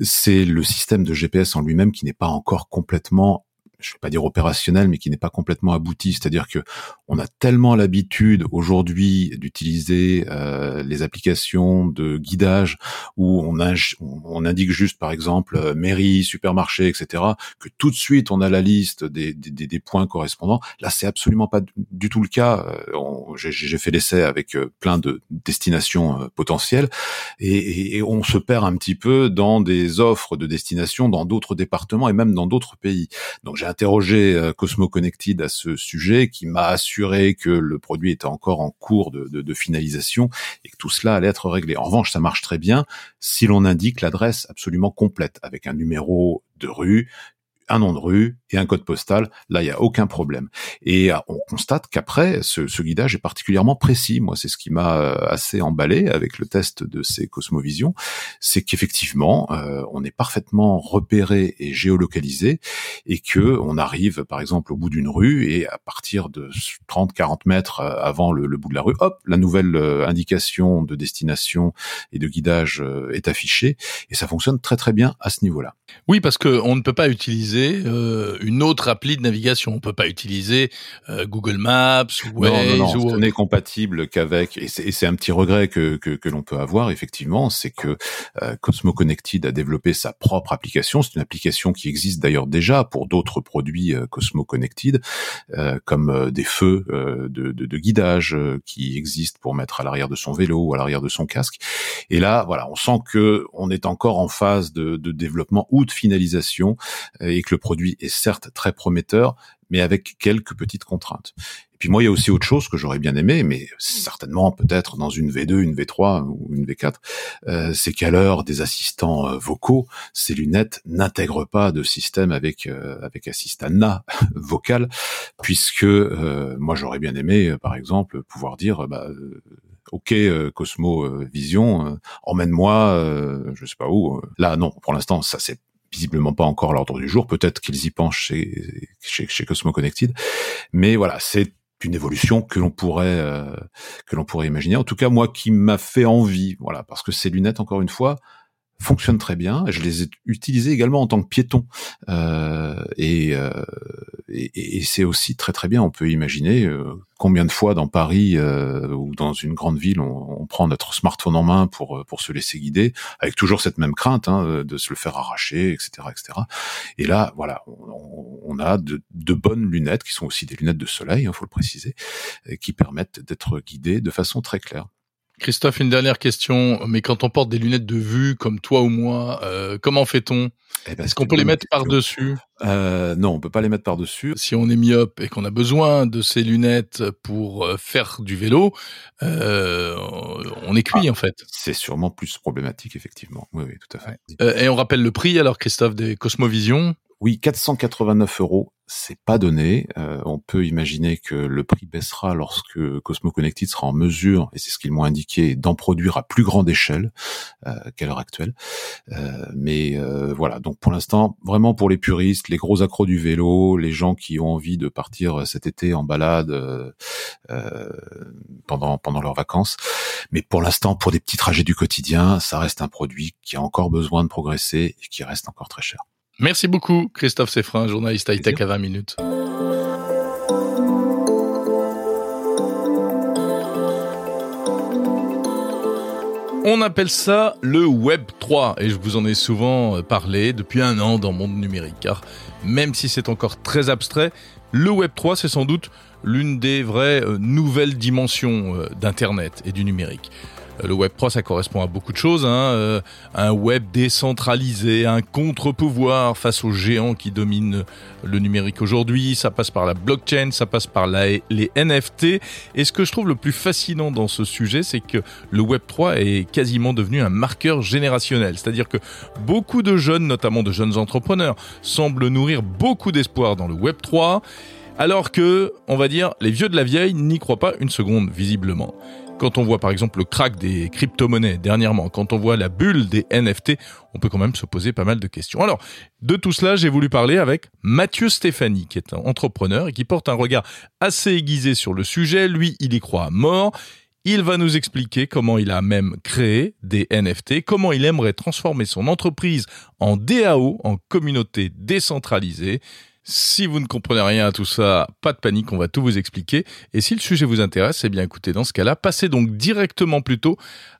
C'est le système de GPS en lui-même qui n'est pas encore complètement je vais pas dire opérationnel, mais qui n'est pas complètement abouti. C'est-à-dire que on a tellement l'habitude aujourd'hui d'utiliser euh, les applications de guidage où on, indique juste, par exemple, euh, mairie, supermarché, etc., que tout de suite on a la liste des, des, des points correspondants. Là, c'est absolument pas du tout le cas. Euh, j'ai fait l'essai avec euh, plein de destinations potentielles et, on se perd un petit peu dans des offres de destination dans d'autres départements et même dans d'autres pays. J'ai interrogé euh, Cosmo Connected à ce sujet, qui m'a assuré que le produit était encore en cours de, finalisation et que tout cela allait être réglé. En revanche, ça marche très bien si l'on indique l'adresse absolument complète, avec un numéro de rue, un nom de rue et un code postal. Là, il y a aucun problème. Et euh, on constate qu'après, ce, ce, guidage est particulièrement précis. Moi, c'est ce qui m'a euh, assez emballé avec le test de ces Cosmovision, c'est qu'effectivement, euh, on est parfaitement repéré et géolocalisé, et que on arrive, par exemple, au bout d'une rue et à partir de 30-40 mètres avant le, le, bout de la rue, hop, la nouvelle indication de destination et de guidage est affichée, et ça fonctionne très très bien à ce niveau-là. Oui, parce que on ne peut pas utiliser euh, une autre appli de navigation. On peut pas utiliser euh, Google Maps ou Waze. Non, non, non. n'est compatible qu'avec. Et c'est un petit regret que, que, que l'on peut avoir effectivement, c'est que euh, Cosmo Connected a développé sa propre application. C'est une application qui existe d'ailleurs déjà pour d'autres produits euh, Cosmo Connected, euh, comme des feux de, de, de, guidage qui existent pour mettre à l'arrière de son vélo ou à l'arrière de son casque. Et là, voilà, on sent que on est encore en phase de, de développement ou de finalisation et le produit est certes très prometteur, mais avec quelques petites contraintes. Et puis moi, il y a aussi autre chose que j'aurais bien aimé, mais certainement peut-être dans une V2, une V3 ou une V4, euh, c'est qu'à l'heure des assistants euh, vocaux, ces lunettes n'intègrent pas de système avec euh, avec assistana vocal, puisque euh, moi j'aurais bien aimé, par exemple, pouvoir dire bah, ok Cosmo Vision, emmène-moi, je sais pas où. Là non, pour l'instant ça c'est visiblement pas encore l'ordre du jour. Peut-être qu'ils y penchent chez, chez, chez Cosmo Connected, mais voilà, c'est une évolution que l'on pourrait euh, que l'on pourrait imaginer. En tout cas, moi, qui m'a fait envie, voilà, parce que ces lunettes, encore une fois, fonctionnent très bien. Je les ai utilisées également en tant que piéton euh, et, euh, et, et c'est aussi très très bien. On peut imaginer euh, combien de fois dans Paris euh, ou dans une grande ville on, on, prend notre smartphone en main pour pour se laisser guider, avec toujours cette même crainte hein, de se le faire arracher, etc., etc. Et là, voilà, on, on a de, de, bonnes lunettes qui sont aussi des lunettes de soleil, il hein, faut le préciser, qui permettent d'être guidés de façon très claire. Christophe, une dernière question. Mais quand on porte des lunettes de vue, comme toi ou moi, euh, comment fait-on? Eh ben, Est-ce qu'on peut les mettre par-dessus? Euh, Non, on peut pas les mettre par-dessus. Si on est myope et qu'on a besoin de ces lunettes pour euh, faire du vélo, euh, on est cuit ah, en fait. C'est sûrement plus problématique, effectivement. Oui, oui, tout à fait. Euh, et on rappelle le prix alors, Christophe, des Cosmovision oui, 489 euros, c'est pas donné. Euh, on peut imaginer que le prix baissera lorsque Cosmo Connected sera en mesure, et c'est ce qu'ils m'ont indiqué, d'en produire à plus grande échelle euh, qu'à l'heure actuelle. Euh, mais euh, voilà, donc pour l'instant, vraiment pour les puristes, les gros accros du vélo, les gens qui ont envie de partir cet été en balade pendant pendant leurs vacances. Mais pour l'instant, pour des petits trajets du quotidien, ça reste un produit qui a encore besoin de progresser et qui reste encore très cher. Merci beaucoup, Christophe Seffrin, journaliste high-tech à 20 minutes. On appelle ça le Web 3 et je vous en ai souvent euh, parlé depuis un an dans Monde Numérique car même si c'est encore très abstrait, le Web 3 c'est sans doute l'une des vraies euh, nouvelles dimensions euh, d'Internet et du numérique. Euh, Le Web 3, ça correspond à beaucoup de choses. Hein. Un web décentralisé, un contre-pouvoir face aux géants qui dominent le numérique aujourd'hui. Ça passe par la blockchain, ça passe par les NFT. Et ce que je trouve le plus fascinant dans ce sujet, c'est que le Web 3 est quasiment devenu un marqueur générationnel. C'est-à-dire que beaucoup de jeunes, notamment de jeunes entrepreneurs, semblent nourrir beaucoup d'espoir dans le Web 3. Alors que, on va dire, les vieux de la vieille n'y croient pas une seconde, visiblement. Quand on voit par exemple le crack des crypto-monnaies dernièrement, quand on voit la bulle des NFT, on peut quand même se poser pas mal de questions. Alors, de tout cela, j'ai voulu parler avec Mathieu Stéphanie, qui est un entrepreneur et qui porte un regard assez aiguisé sur le sujet. Lui, il y croit à mort. Il va nous expliquer comment il a même créé des NFT, comment il aimerait transformer son entreprise en DAO, en communauté décentralisée. Si vous ne comprenez rien à tout ça, pas de panique, on va tout vous expliquer. Et si le sujet vous intéresse, eh bien écoutez, dans ce cas-là, passez donc directement plutôt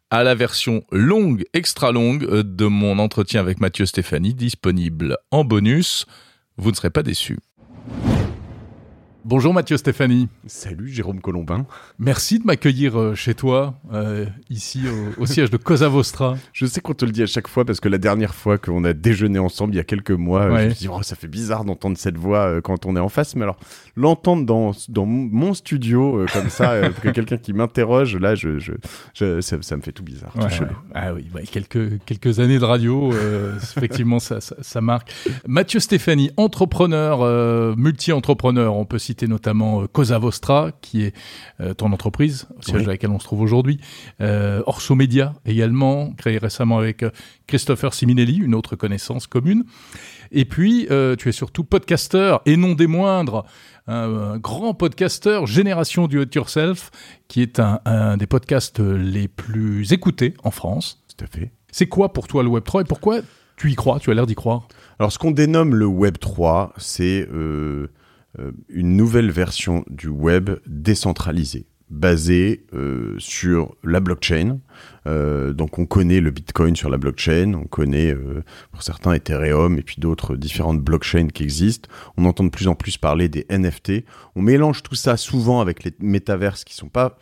à la version longue, extra longue euh, de mon entretien avec Mathieu Stéphanie, disponible en bonus. Vous ne serez pas déçus. Bonjour Mathieu Stéphanie. Salut Jérôme Colombin. Merci de m'accueillir euh, chez toi, euh, ici au, au siège de Cosa Vostra. Je sais qu'on te le dit à chaque fois parce que la dernière fois qu'on a déjeuné ensemble il y a quelques mois, euh, Ouais. je me suis dit, oh, ça fait bizarre d'entendre cette voix quand on est en face. Mais alors, l'entendre dans, dans mon studio euh, comme ça, euh, que quelqu'un qui m'interroge, là, je, je, je- ça, ça me fait tout bizarre. Ouais, ouais. Ah oui, ouais, quelques, quelques années de radio, effectivement, ça, ça, ça marque. Mathieu Stéphanie, entrepreneur, multi-entrepreneur, on peut citer notamment euh, Cosa Vostra, qui est euh, ton entreprise, au siège Oui. à laquelle on se trouve aujourd'hui. Euh, Orso Media également, créé récemment avec Christopher Siminelli, une autre connaissance commune. Et puis, euh, tu es surtout podcasteur, et non des moindres, un, un grand podcasteur, Génération du It Yourself, qui est un, un des podcasts les plus écoutés en France. Tout à fait. C'est quoi pour toi le Web3 et pourquoi tu y crois Tu as l'air d'y croire? Alors, ce qu'on dénomme le Web 3, c'est euh, une nouvelle version du web décentralisé, basée euh, sur la blockchain. Euh, donc, on connaît le Bitcoin sur la blockchain, on connaît euh, pour certains Ethereum et puis d'autres différentes blockchains qui existent. On entend de plus en plus parler des NFT. On mélange tout ça souvent avec les métaverses qui sont pas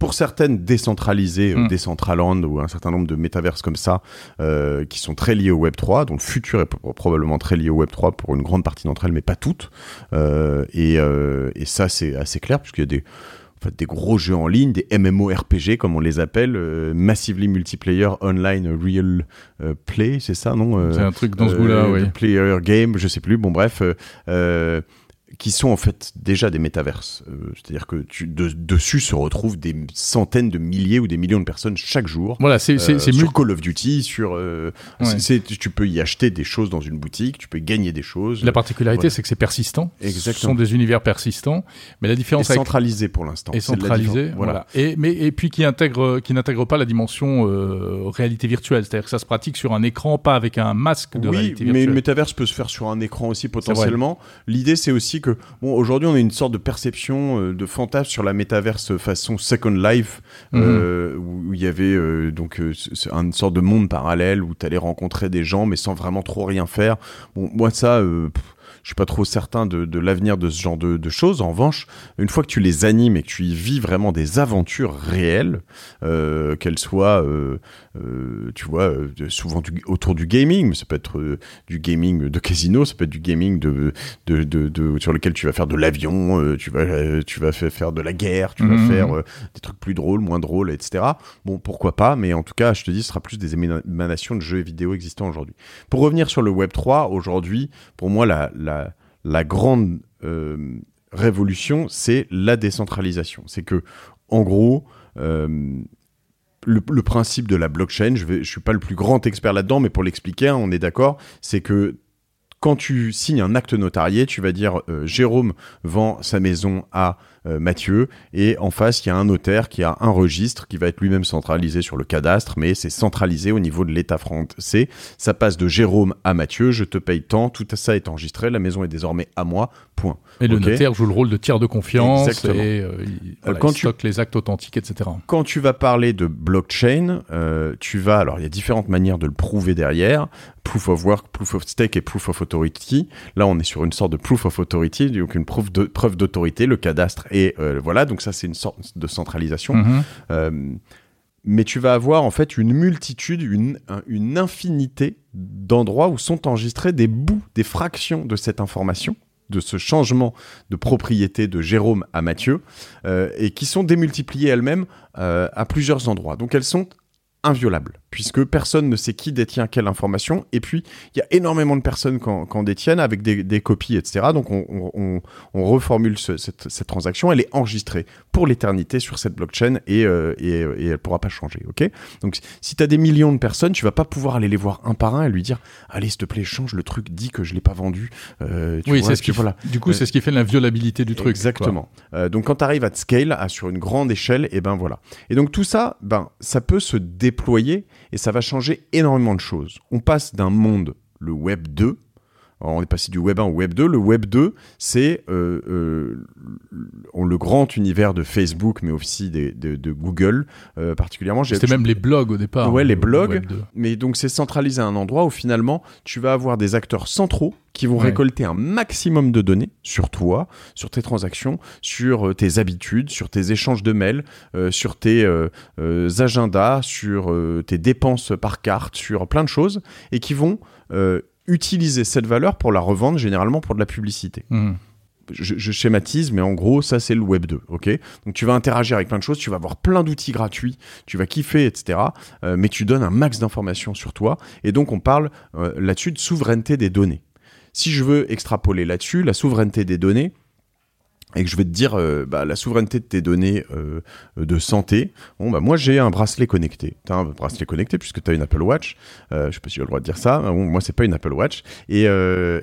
pour certaines décentralisées, euh, Mm. Decentraland ou un certain nombre de métaverses comme ça, euh, qui sont très liées au Web 3, dont le futur est pro- probablement très lié au Web 3 pour une grande partie d'entre elles, mais pas toutes. Euh, et, euh, et ça, c'est assez clair, puisqu'il y a des, en fait, des gros jeux en ligne, des MMORPG, comme on les appelle, euh, Massively Multiplayer Online Real euh, Play, c'est ça, non C'est un truc dans ce goût-là, oui. Player Game, je sais plus. Bon, bref, qui sont en fait déjà des métaverses. Euh, C'est-à-dire que tu, de- dessus se retrouvent des centaines de milliers ou des millions de personnes chaque jour. Voilà, c'est Euh, sur Call of Duty, sur euh, Ouais. tu peux y acheter des choses dans une boutique, tu peux gagner des choses. La particularité, Voilà. c'est que c'est persistant. Ce Exactement. sont des univers persistants. Mais la différence avec centralisé pour l'instant. et centralisé, voilà. Et mais et puis qui intègre qui n'intègre pas la dimension euh, réalité virtuelle, c'est-à-dire que ça se pratique sur un écran, pas avec un masque de oui, réalité mais virtuelle. le métaverse peut se faire sur un écran aussi potentiellement. L'idée, c'est aussi que, bon, aujourd'hui, on a une sorte de perception, euh, de fantasme sur la métaverse façon Second Life, Mhm. euh, où où il y avait euh, donc euh, une sorte de monde parallèle où tu allais rencontrer des gens, mais sans vraiment trop rien faire. Bon, moi, ça. euh, pff, je suis pas trop certain de, de l'avenir de ce genre de, de choses. En revanche, une fois que tu les animes et que tu y vis vraiment des aventures réelles, euh, qu'elles soient, euh, euh, tu vois, souvent du- autour du gaming, mais ça peut être du gaming de casino, ça peut être du gaming de, de, de, de- sur lequel tu vas faire de l'avion, tu vas, tu vas fa- faire de la guerre, tu vas Mhm. faire des trucs plus drôles, moins drôles, etc. Bon, pourquoi pas, mais en tout cas, je te dis, ce sera plus des émana- émanations de jeux vidéo existants aujourd'hui. Pour revenir sur le Web 3, aujourd'hui, pour moi, la, la, la grande euh, révolution, c'est la décentralisation. C'est que, en gros, euh, le, principe de la blockchain, je ne suis pas le plus grand expert là-dedans, mais pour l'expliquer, hein, on est d'accord, c'est que quand tu signes un acte notarié, tu vas dire euh, Jérôme vend sa maison à Mathieu et en face il y a un notaire qui a un registre qui va être lui-même centralisé sur le cadastre, mais c'est centralisé au niveau de l'État français. Ça passe de Jérôme à Mathieu, je te paye tant, tout ça est enregistré, la maison est désormais à moi. Point. Et le notaire joue le rôle de tiers de confiance Exactement. et euh, il, voilà, quand il tu- stocke les actes authentiques, etc. Quand tu vas parler de blockchain, euh, tu vas alors il y a différentes manières de le prouver derrière. Proof of work, proof of stake et proof of authority. Là, on est sur une sorte de proof of authority, donc une preuve d'autorité. Le cadastre Et euh, voilà, donc ça c'est une sorte de centralisation. Mhm. Euh, mais tu vas avoir en fait une multitude, une, un- une infinité d'endroits où sont enregistrés des bouts, des fractions de cette information, de ce changement de propriété de Jérôme à Mathieu, euh, et qui sont démultipliées elles-mêmes euh, à plusieurs endroits. Donc elles sont inviolables, puisque personne ne sait qui détient quelle information, et puis il y a énormément de personnes qui en, en détiennent avec des, des copies, etc. Donc on, on- on- on reformule ce- cette, cette transaction, elle est enregistrée pour l'éternité sur cette blockchain et, euh, et, et elle pourra pas changer, ok? Donc si tu as des millions de personnes, tu vas pas pouvoir aller les voir un par un et lui dire allez s'il te plaît change le truc, dis que je l'ai pas vendu. Euh, tu Oui, c'est ce qui voilà. Du coup, c'est ce qui fait l'inviolabilité du truc. Exactement. Euh, donc quand tu arrives à scale, à, sur une grande échelle, et ben voilà. Et donc tout ça, ben ça peut se déployer et ça va changer énormément de choses. On passe d'un monde, le Web 2. Alors, on est passé du Web 1 au Web 2. Le Web 2, c'est euh, euh, le grand univers de Facebook, mais aussi des- de, de Google, euh, particulièrement. C'était même les blogs au départ. Ouais, hein, les le blogs. Web 2. mais donc c'est centralisé à un endroit où finalement tu vas avoir des acteurs centraux qui vont Ouais. récolter un maximum de données sur toi, sur tes transactions, sur tes habitudes, sur tes échanges de mails, euh, sur tes euh, euh, agendas, sur tes dépenses par carte, sur plein de choses, et qui vont utiliser cette valeur pour la revendre généralement pour de la publicité je, je schématise, mais en gros, ça c'est le Web 2, ok? Donc tu vas interagir avec plein de choses, tu vas avoir plein d'outils gratuits, tu vas kiffer, etc. Euh, mais tu donnes un max d'informations sur toi, et donc on parle euh, là-dessus de souveraineté des données. Si je veux extrapoler là-dessus, la souveraineté des données, et que je vais te dire euh, bah, la souveraineté de tes données euh, de santé, bon bah moi j'ai un bracelet connecté. T'as un bracelet connecté puisque tu as une Apple Watch. Euh, je sais pas si j'ai le droit de dire ça. Bon, moi c'est pas une Apple Watch. Et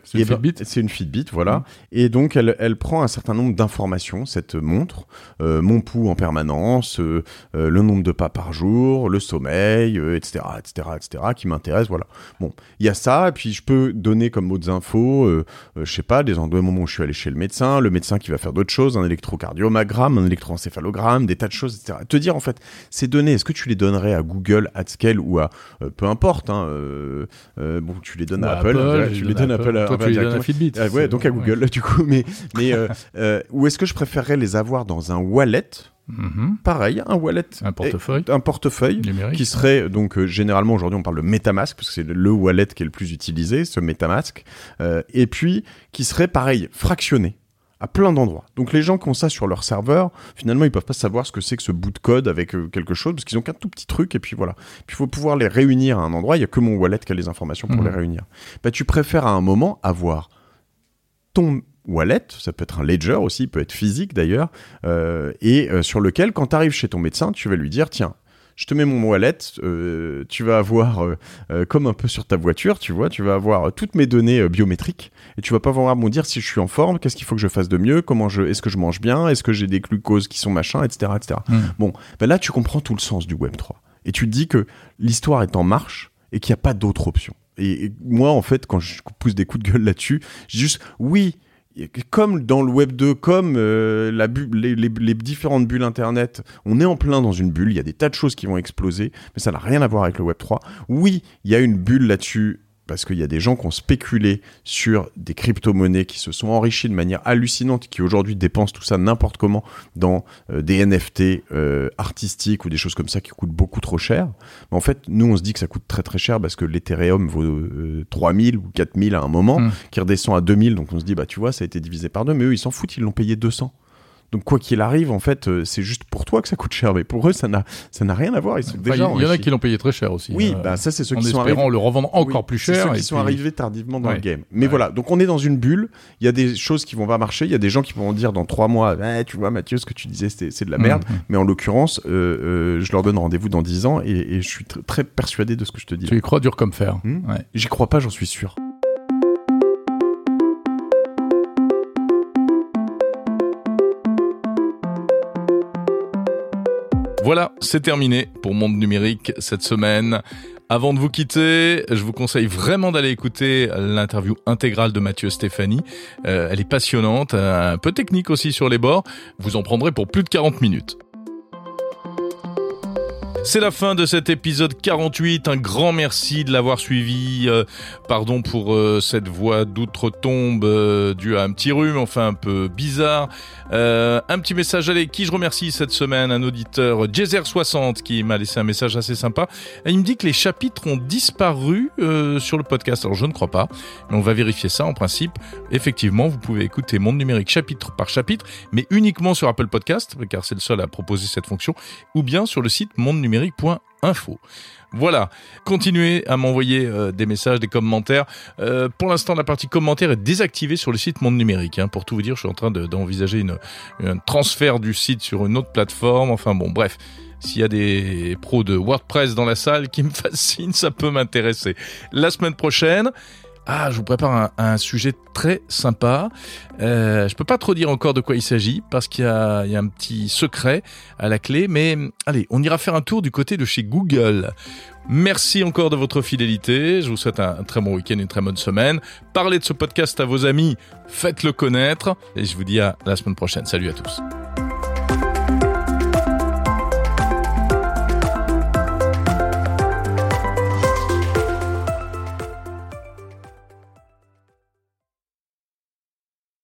C'est une ben, Fitbit c'est une Fitbit, voilà. Et donc elle, elle prend un certain nombre d'informations, cette montre, mon pouls en permanence, le nombre de pas par jour, le sommeil, etc., etc., etc., qui m'intéresse, voilà. Bon, il y a ça, et puis je peux donner comme autres infos, je sais pas, des endroits, moments où je suis allé chez le médecin, le médecin qui va faire d'autres choses, un électrocardiogramme, un électroencéphalogramme, des tas de choses, etc. Te dire en fait, ces données, est-ce que tu les donnerais à Google, à Scale ou à euh, peu importe, hein, euh, euh, bon, tu les donnes à Apple, tu les donnes à Apple. Apple, Toi, tu les donnes à. Fitbit. Ah ouais, donc à Google, du coup. Mais, mais ou est-ce que je préférerais les avoir dans un wallet? Mhm. Pareil, un wallet. Un portefeuille Un portefeuille numérique. qui serait donc euh, généralement aujourd'hui on parle de MetaMask parce que c'est le wallet qui est le plus utilisé, ce MetaMask, euh, et puis qui serait pareil fractionné à plein d'endroits. Donc les gens qui ont ça sur leur serveur, finalement ils peuvent pas savoir ce que c'est que ce bout de code avec euh, quelque chose parce qu'ils ont qu'un tout petit truc et puis voilà. Puis il faut pouvoir les réunir à un endroit. Il y a que mon wallet qui a les informations pour les réunir. Bah tu préfères à un moment avoir ton wallet, ça peut être un ledger aussi, il peut être physique d'ailleurs, euh, et euh, sur lequel, quand tu arrives chez ton médecin, tu vas lui dire, tiens, je te mets mon wallet, euh, tu vas avoir, euh, euh, comme un peu sur ta voiture, tu vois, tu vas avoir toutes mes données biométriques, et tu vas pas pouvoir me dire si je suis en forme, qu'est-ce qu'il faut que je fasse de mieux, comment je, est-ce que je mange bien, est-ce que j'ai des glucoses qui sont machin, etc., etc. Mhm. Bon, ben là, tu comprends tout le sens du Web 3. Et tu te dis que l'histoire est en marche et qu'il n'y a pas d'autre option. Et, et moi, en fait, quand je pousse des coups de gueule là-dessus, je dis juste, oui, comme dans le Web 2, comme euh, les- les différentes bulles Internet, on est en plein dans une bulle, il y a des tas de choses qui vont exploser, mais ça n'a rien à voir avec le Web 3. Oui, il y a une bulle là-dessus parce qu'il y a des gens qui ont spéculé sur des crypto-monnaies qui se sont enrichis de manière hallucinante, qui aujourd'hui dépensent tout ça n'importe comment dans euh, des NFT euh, artistiques ou des choses comme ça qui coûtent beaucoup trop cher. Mais en fait, nous, on se dit que ça coûte très très cher parce que l'Ethereum vaut euh, 3000 ou 4000 à un moment, Mm. qui redescend à 2000. Donc on se dit, bah tu vois, ça a été divisé par deux. Mais eux, ils s'en foutent, ils l'ont payé 200. Donc quoi qu'il arrive, en fait, euh, c'est juste pour toi que ça coûte cher. Mais pour eux, ça n'a ça n'a rien à voir. Ils sont Enfin, déjà il y en a qui l'ont payé très cher aussi. Oui, bah ça, c'est ceux en qui sont arrivés. le revendre encore Oui, plus cher. ceux qui et sont puis- arrivés tardivement dans Ouais. le game. Mais Ouais. voilà, donc on est dans une bulle. Il y a des choses qui vont pas marcher. Il y a des gens qui vont dire dans trois mois, Eh, tu vois Mathieu, ce que tu disais, c'est de la merde. Mhm. Mais en l'occurrence, euh, euh, je leur donne rendez-vous dans dix ans et, et je suis tr- très persuadé de ce que je te dis. Tu y crois dur comme fer. Hmm. Ouais. J'y crois pas, j'en suis sûr. Voilà, c'est terminé pour Monde Numérique cette semaine. Avant de vous quitter, je vous conseille vraiment d'aller écouter l'interview intégrale de Mathieu Stéphanie. Euh, elle est passionnante, un peu technique aussi sur les bords. Vous en prendrez pour plus de 40 minutes. C'est la fin de cet épisode 48. Un grand merci de l'avoir suivi. Euh, pardon pour euh, cette voix d'outre-tombe euh, due à un petit rhume, enfin un peu bizarre. un petit message, allez, qui je remercie cette semaine? Un auditeur, Jazer60, qui m'a laissé un message assez sympa. Et il me dit que les chapitres ont disparu sur le podcast. Alors je ne crois pas, mais on va vérifier ça en principe. Effectivement, vous pouvez écouter Monde Numérique chapitre par chapitre, mais uniquement sur Apple Podcast, car c'est le seul à proposer cette fonction, ou bien sur le site Monde Numérique Voilà, continuez à m'envoyer euh, des messages, des commentaires. Euh, pour l'instant, la partie commentaires est désactivée sur le site Monde Numérique. Hein. Pour tout vous dire, je suis en train d'envisager un transfert du site sur une autre plateforme. Enfin bon, bref. S'il y a des pros de WordPress dans la salle qui me fascinent, ça peut m'intéresser. La semaine prochaine, ah, je vous prépare un, sujet très sympa. Euh, je peux pas trop dire encore de quoi il s'agit parce qu'il y, a, un petit secret à la clé, mais allez, on ira faire un tour du côté de chez Google. Merci encore de votre fidélité. Je vous souhaite un, un très bon week-end, une très bonne semaine. Parlez de ce podcast à vos amis, faites-le connaître et je vous dis à la semaine prochaine. Salut à tous.